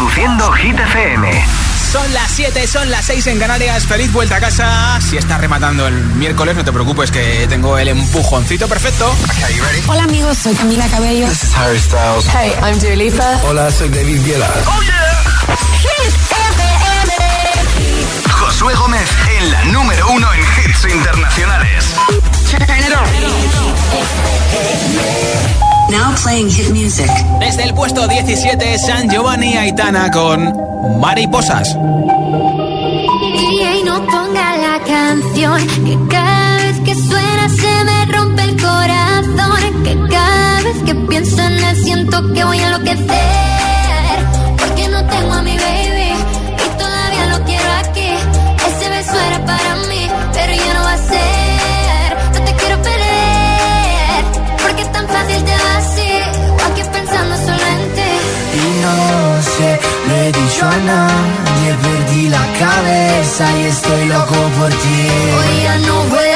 Reproduciendo Hit FM. Son las 7, son las 6 en Canarias. Feliz vuelta a casa. Si estás rematando el miércoles, no te preocupes que tengo el empujoncito perfecto. Hola amigos, soy Camila Cabello. This is Harry Styles. Hey, I'm Dua Lipa. Hola, soy David Guetta. Oh yeah. Hit FM. Josué Gómez en la número uno en hits internacionales. Now playing hit music. Desde el puesto 17, San Giovanni Aitana con Mariposas. Y no ponga la canción que cada vez que suena se me rompe el corazón. Que cada vez que pienso en él siento que voy a enloquecer. Porque no tengo a mi lo he dicho a nadie, perdí la cabeza y estoy loco por ti. Hoy ya no vuelan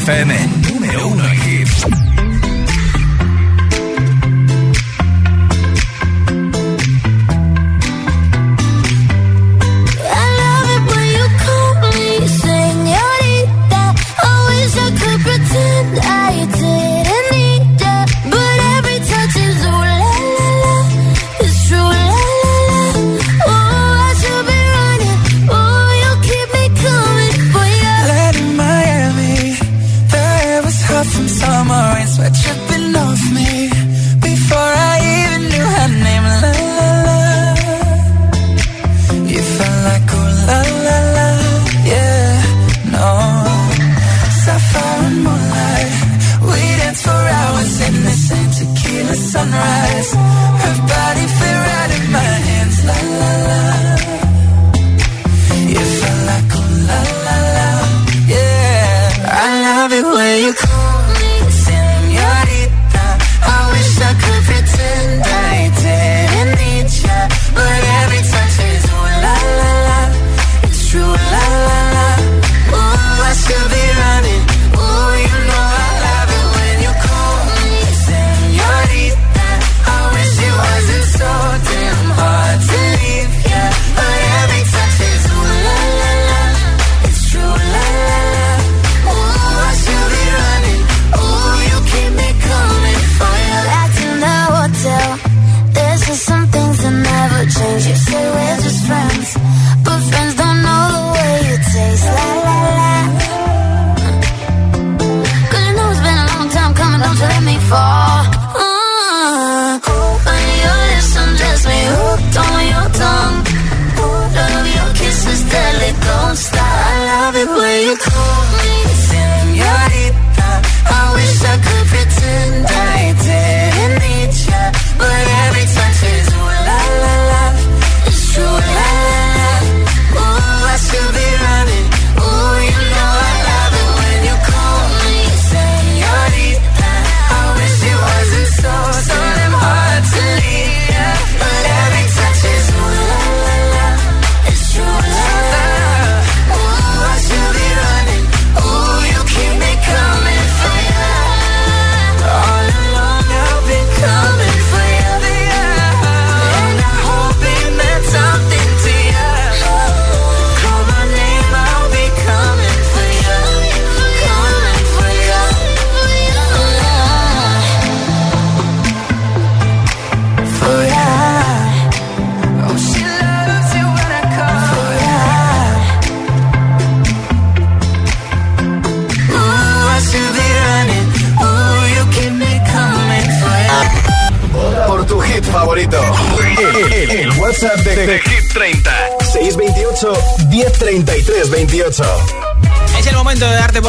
FM. love it when you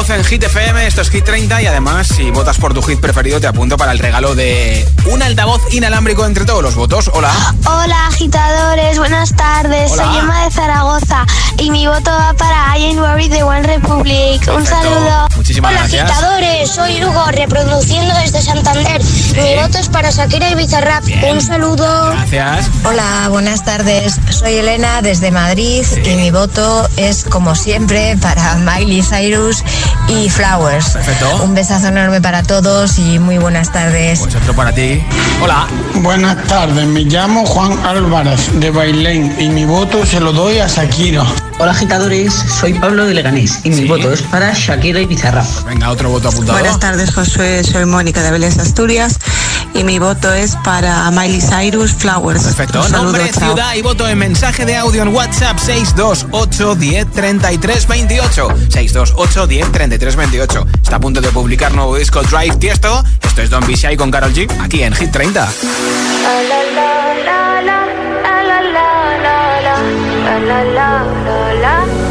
en Hit FM, esto es Hit 30 y además si votas por tu hit preferido te apunto para el regalo de un altavoz inalámbrico entre todos los votos. Hola. Hola agitadores, buenas tardes. Soy Emma de Zaragoza y mi voto va para I Ain't Worried de One Republic. Un saludo. Muchísimas Hola agitadores, soy Hugo reproduciendo desde Santander. Mi voto es para Shakira y Bizarrap. Un saludo. Gracias. Hola, buenas tardes. Soy Elena desde Madrid y mi voto es como siempre para Miley Cyrus y Flowers. Perfecto. Un besazo enorme para todos y muy buenas tardes. Pues otro para ti. Hola. Buenas tardes, me llamo Juan Álvarez de Bailén y mi voto se lo doy a Shakira. Hola agitadores, soy Pablo de Leganés y mi voto es para Shakira y Pizarra. Pues venga, otro voto apuntado. Buenas tardes, Josué, soy Mónica de Vélez Asturias y mi voto es para Miley Cyrus Flowers. Perfecto. Nombre, ciudad y voto en mensaje de audio en WhatsApp 628 10 33 28. 628 10 33 28. Está a punto de publicar nuevo disco Drive Tiesto. Esto es Don Be Shy con Carol G. Aquí en Hit 30. I'm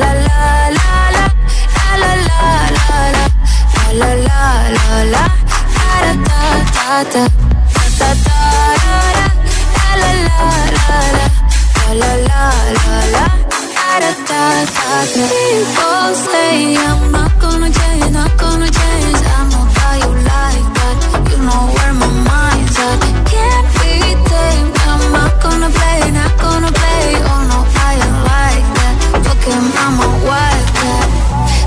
La la la la la la la la la la la la da da da da da la la la la la la la I'm not gonna change, not gonna change. You like that. You know where my mind's at. Can't be. I'm not gonna play, not gonna play.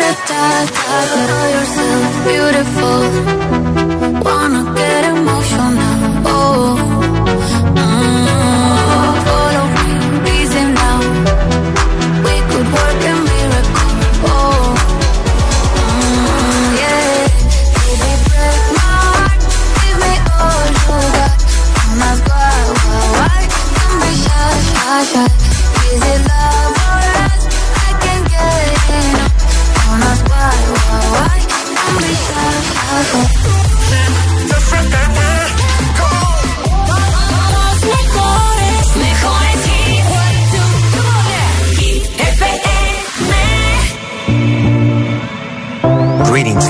da da da da know yourself beautiful. Wanna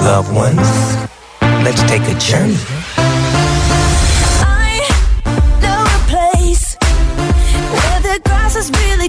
loved ones. Let's take a journey. I know a place where the grass is really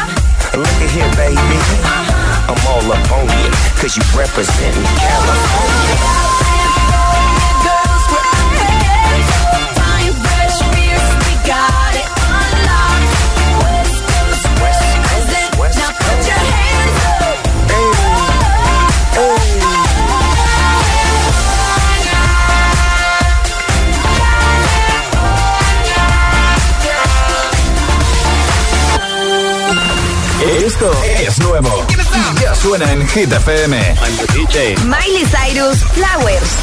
Look at here, baby. I'm all up on you, cause you representing California. Girls were. Fine, fresh beers, we got Esto es nuevo. Ya suena en Hit FM. Miley Cyrus, Flowers.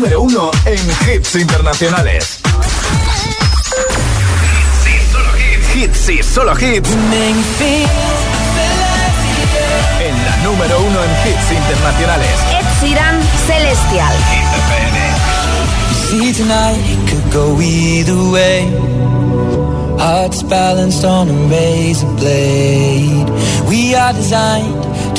Número uno en hits internacionales. Hits y solo hits. En la número uno en hits internacionales. Ed Sheeran, Celestial. See tonight it could go either way. Hearts balanced on a razor blade. We are designed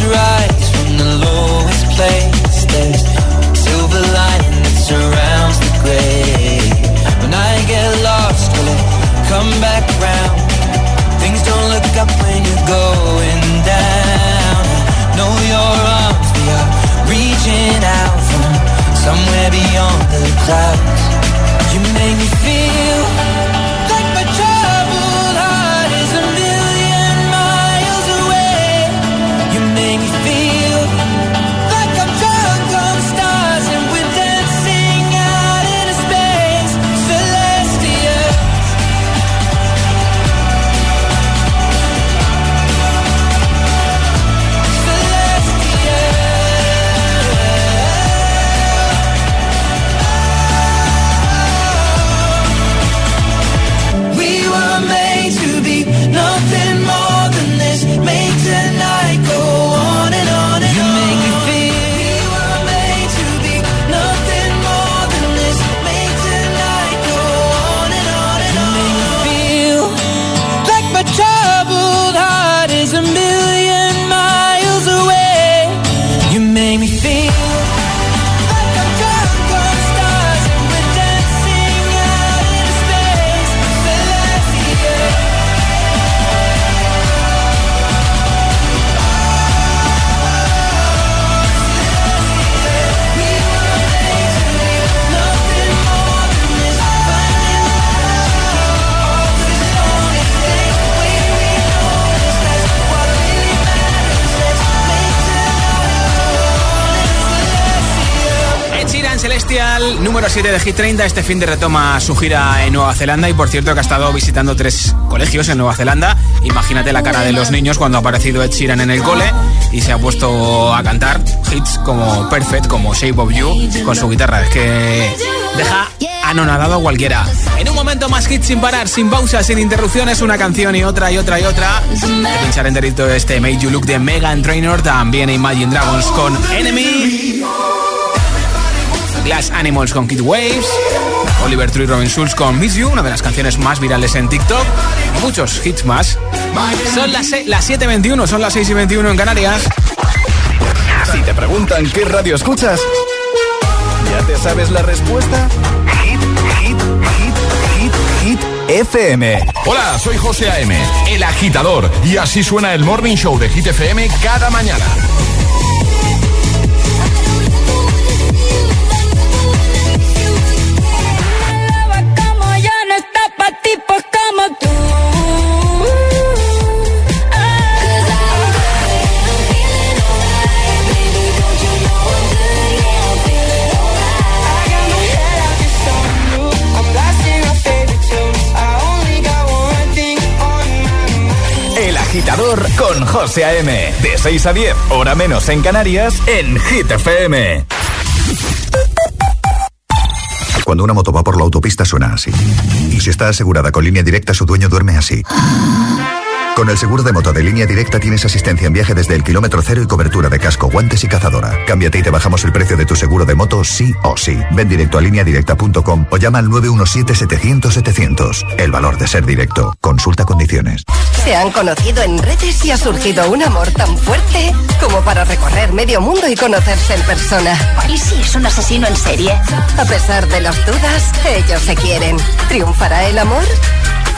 To rise from the lowest place. There's silver lining that surrounds the gray. When I get lost, will it come back? Things don't look up when you're going down. Know your arms, are reaching out from somewhere beyond the clouds. You make me feel número 7 de Hit 30. Este fin de retoma su gira en Nueva Zelanda y por cierto que ha estado visitando tres colegios en Nueva Zelanda. Imagínate la cara de los niños cuando ha aparecido Ed Sheeran en el cole y se ha puesto a cantar hits como Perfect, como Shape of You con su guitarra. Es que deja anonadado a cualquiera. En un momento más hits sin parar, sin pausas, sin interrupciones, una canción y otra y otra y otra. Pinchar enterito este Made You Look de Megan Trainor, también Imagine Dragons con Enemy. Glass Animals con Kid Waves, Oliver Tree Robin Schulz con Miss You, una de las canciones más virales en TikTok, y muchos hits más. Son las, las 7.21, son las 6 y 21 en Canarias. Si te preguntan qué radio escuchas, ¿ya te sabes la respuesta? Hit, hit, hit, hit, hit, FM. Hola, soy José A.M., el agitador, y así suena el Morning Show de Hit FM cada mañana. José A.M. De 6 a 10, hora menos en Canarias, en Hit FM. Cuando una moto va por la autopista suena así. Y si está asegurada con línea directa, su dueño duerme así. Con el seguro de moto de línea directa tienes asistencia en viaje desde el kilómetro cero y cobertura de casco, guantes y cazadora. Cámbiate y te bajamos el precio de tu seguro de moto sí o sí. Ven directo a lineadirecta.com o llama al 917-700-700. El valor de ser directo. Consulta condiciones. Se han conocido en redes y ha surgido un amor tan fuerte como para recorrer medio mundo y conocerse en persona. ¿Y si es un asesino en serie? A pesar de las dudas, ellos se quieren. ¿Triunfará el amor?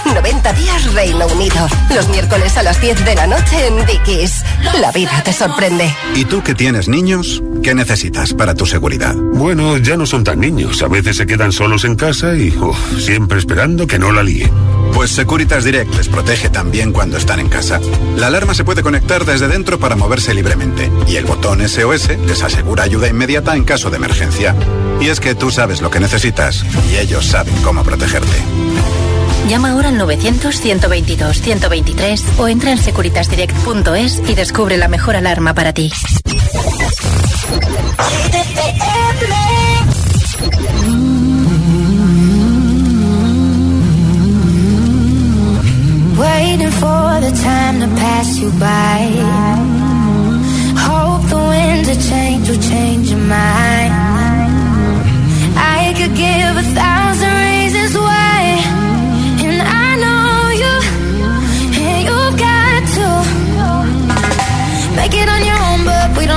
90 días Reino Unido. Los miércoles a las 10 de la noche en Dickies. La vida te sorprende. ¿Y tú que tienes niños? ¿Qué necesitas para tu seguridad? Bueno, ya no son tan niños. A veces se quedan solos en casa y siempre esperando que no la líen. Pues Securitas Direct les protege también cuando están en casa. La alarma se puede conectar desde dentro para moverse libremente y el botón SOS les asegura ayuda inmediata en caso de emergencia. Y es que tú sabes lo que necesitas y ellos saben cómo protegerte. Llama ahora al 900-122-123 o entra en securitasdirect.es y descubre la mejor alarma para ti. Waiting for the time to pass you by. Hope the winds of change will change your mind. I could give a thousand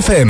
FM.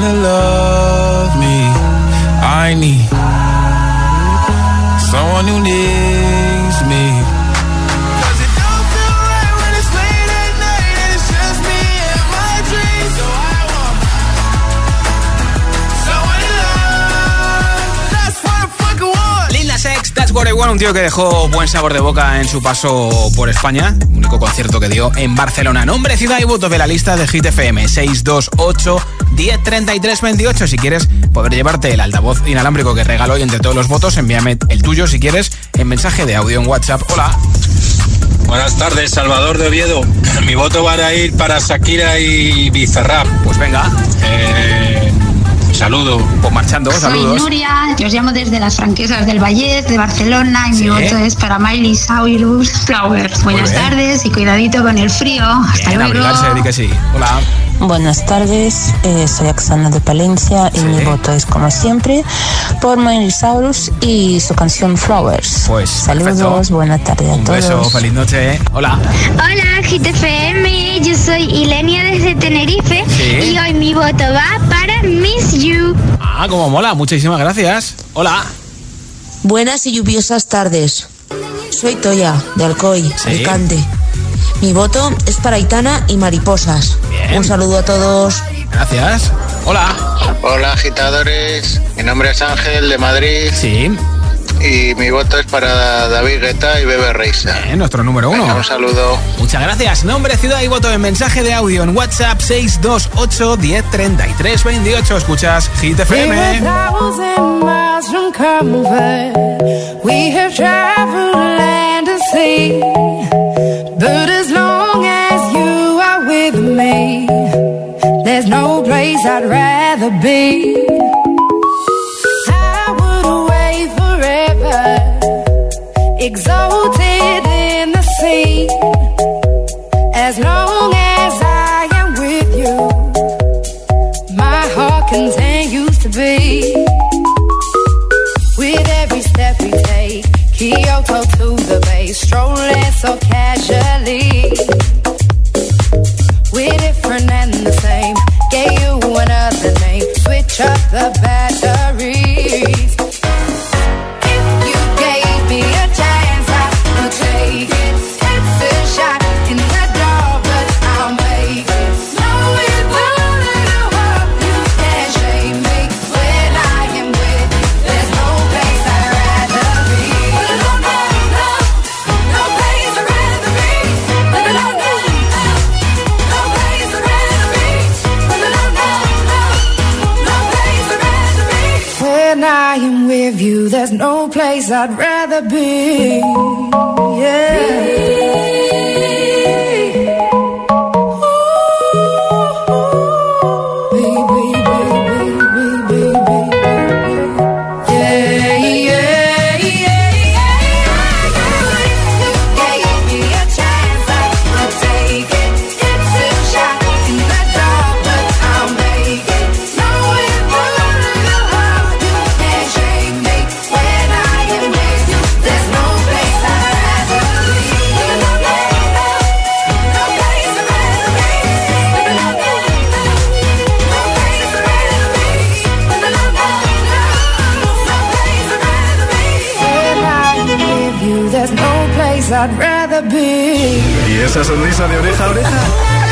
to love me. I need tío que dejó buen sabor de boca en su paso por España, único concierto que dio en Barcelona. Nombre, ciudad y voto de la lista de Hit FM 628 1033 28. Si quieres poder llevarte el altavoz inalámbrico que regalo hoy entre todos los votos, envíame el tuyo si quieres en mensaje de audio en WhatsApp. Hola. Buenas tardes, Salvador de Oviedo. Mi voto va a ir para Shakira y Bizarrap. Pues venga. Eh, saludo. Pues marchando, Soy Nuria, yo os llamo desde las franquesas del Valles, de Barcelona, y Sí. mi voto es para Miley Cyrus Flowers. Buenas bien. tardes y cuidadito con el frío. Hasta En luego. abrigarse, di que sí. Hola. Buenas tardes, eh, soy Axana de Palencia y mi voto es como siempre por Cyrus y su canción Flowers. Pues saludos, perfecto. buena tarde a Un todos. beso, feliz noche. Hola. Hola, GTFM. Yo soy Ilenia desde Tenerife Sí. y hoy mi voto va para Miss You. Ah, como mola, muchísimas gracias. Hola. Buenas y lluviosas tardes. Soy Toya, de Alcoy, Alicante. Mi voto es para Aitana y Mariposas. Un saludo a todos. Gracias. Hola. Hola agitadores, mi nombre es Ángel de Madrid. Sí. Y mi voto es para David Guetta y Bebe Reisa. Eh, nuestro número uno. Venga, un saludo. Muchas gracias. Nombre, ciudad y voto en mensaje de audio en WhatsApp 628 1033 28. Escuchas Hit FM. We I'd rather be. ¿Y esa sonrisa de oreja a oreja?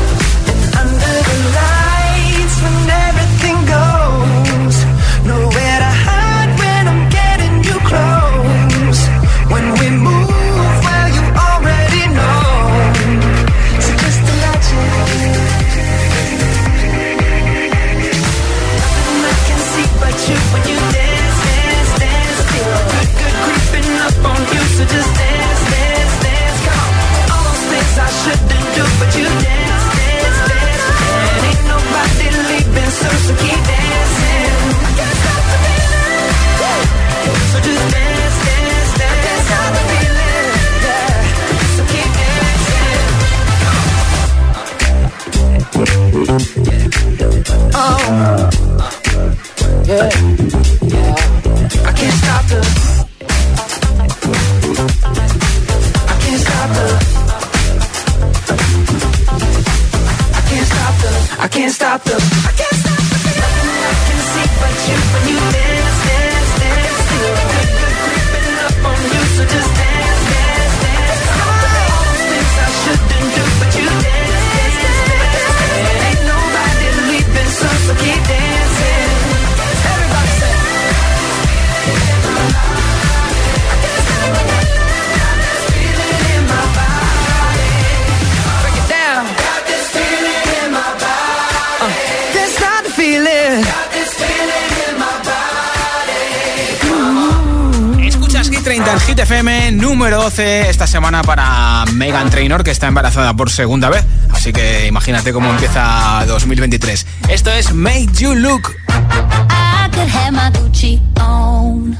Hit 30 en Hit FM número 12 esta semana para Megan Trainor que está embarazada por segunda vez. Así que imagínate cómo empieza 2023. Esto es Make You Look. I could have my Gucci on.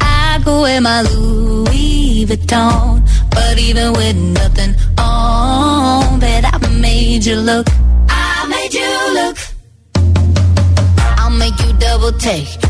I could wear my Louis Vuitton. But even with nothing on, bet I made you look. I made you look. I'll make you double take.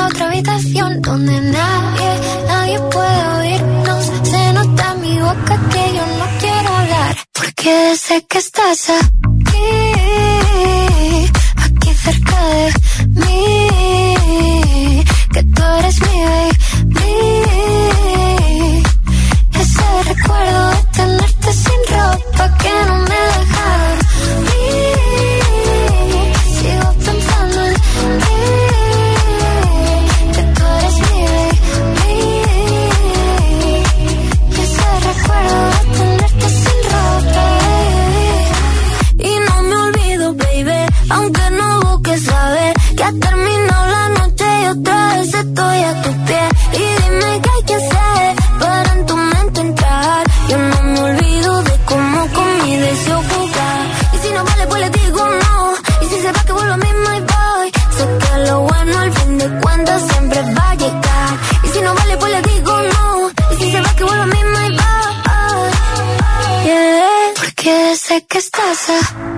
A otra habitación donde nadie, nadie puede oírnos. Se nota en mi boca que yo no quiero hablar. Porque sé que estás aquí, sé que estás. A...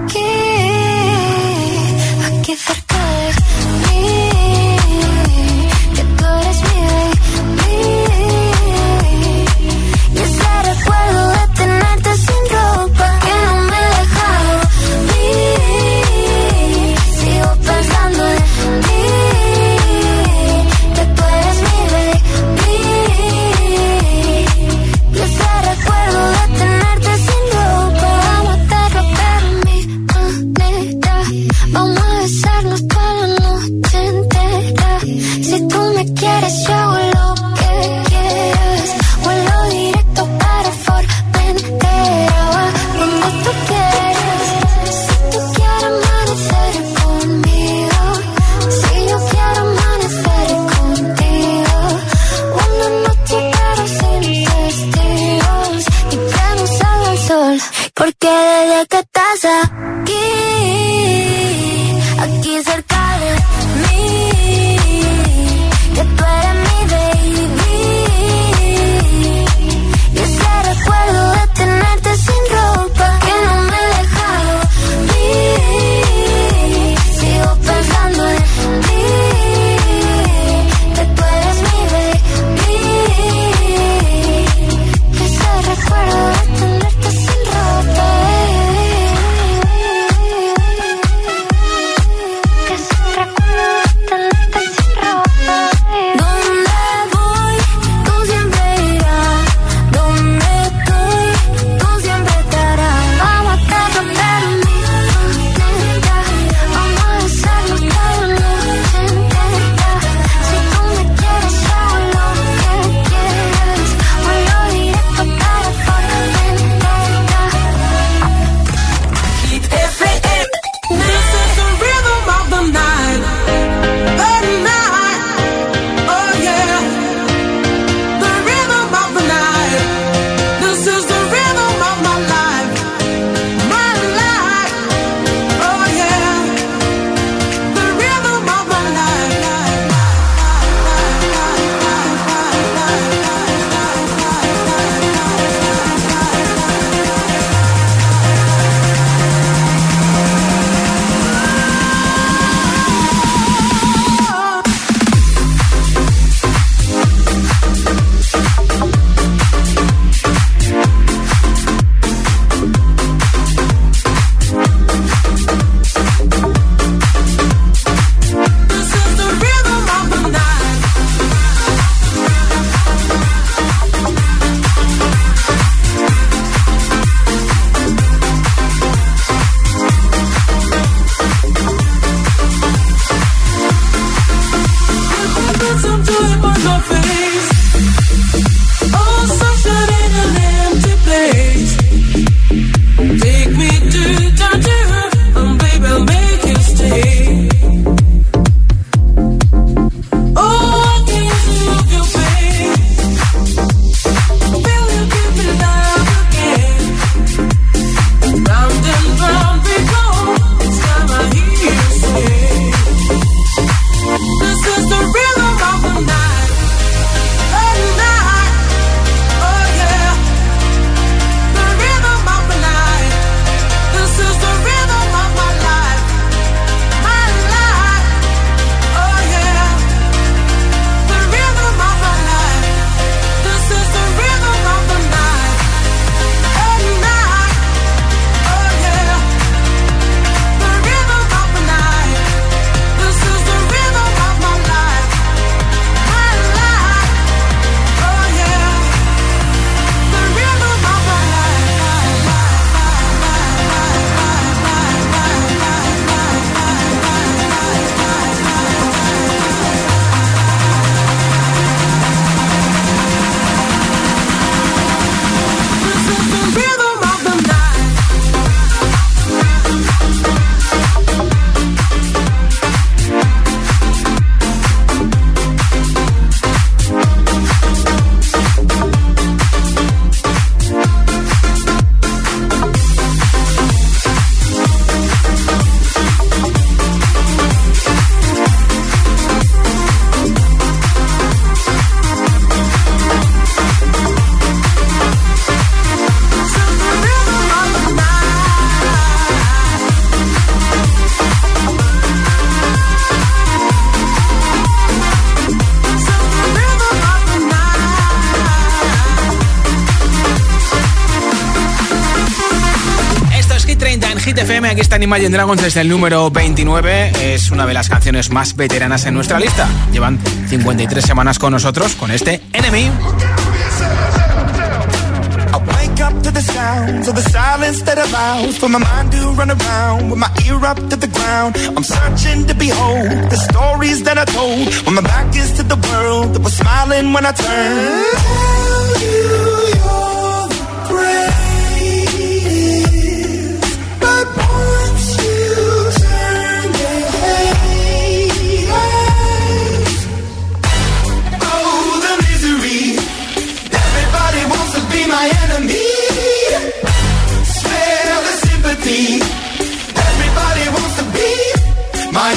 Imagine Dragons desde el número 29. Es una de las canciones más veteranas en nuestra lista. Llevan 53 semanas con nosotros con este Enemy.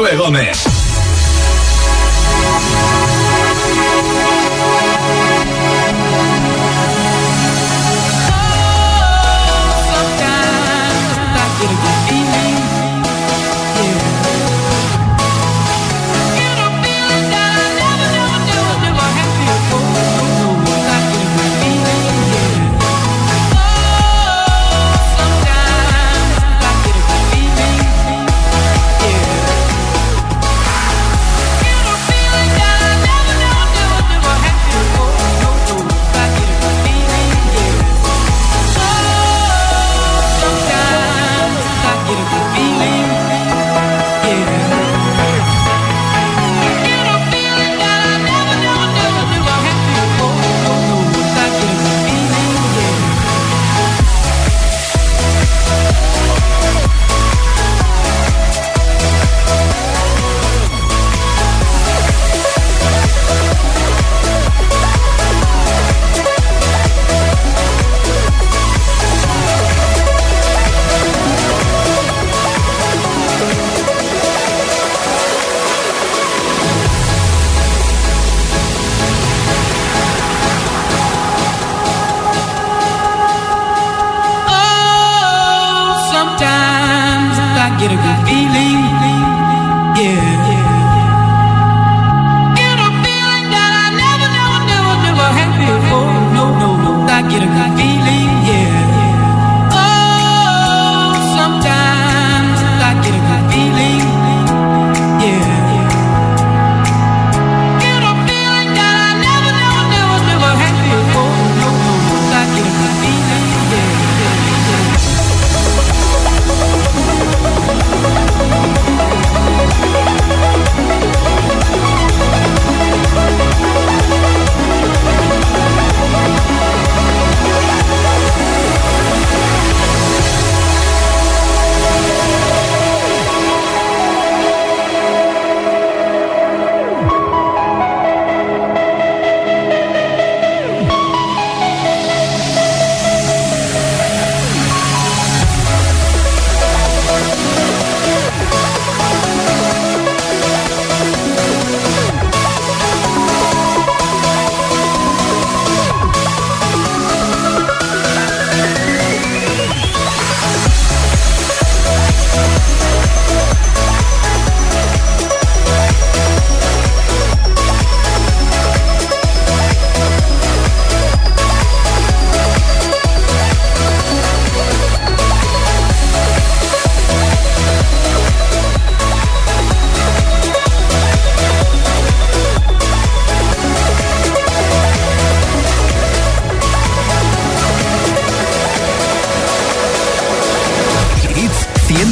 Josué Gómez.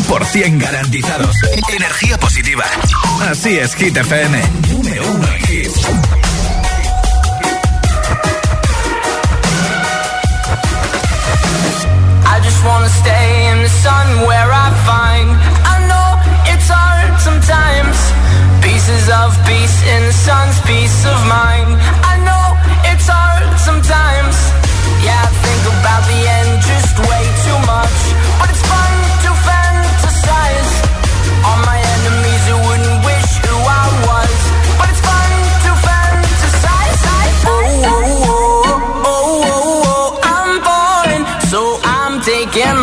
100% garantizados. Energía positiva. Así es, Hit FM. Número uno en hits. I just wanna stay in the sun where I find I know it's hard sometimes Pieces of peace in the sun's peace of mind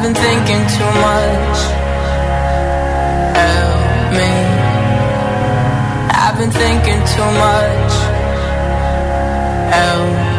I've been thinking too much. Help me. I've been thinking too much. Help.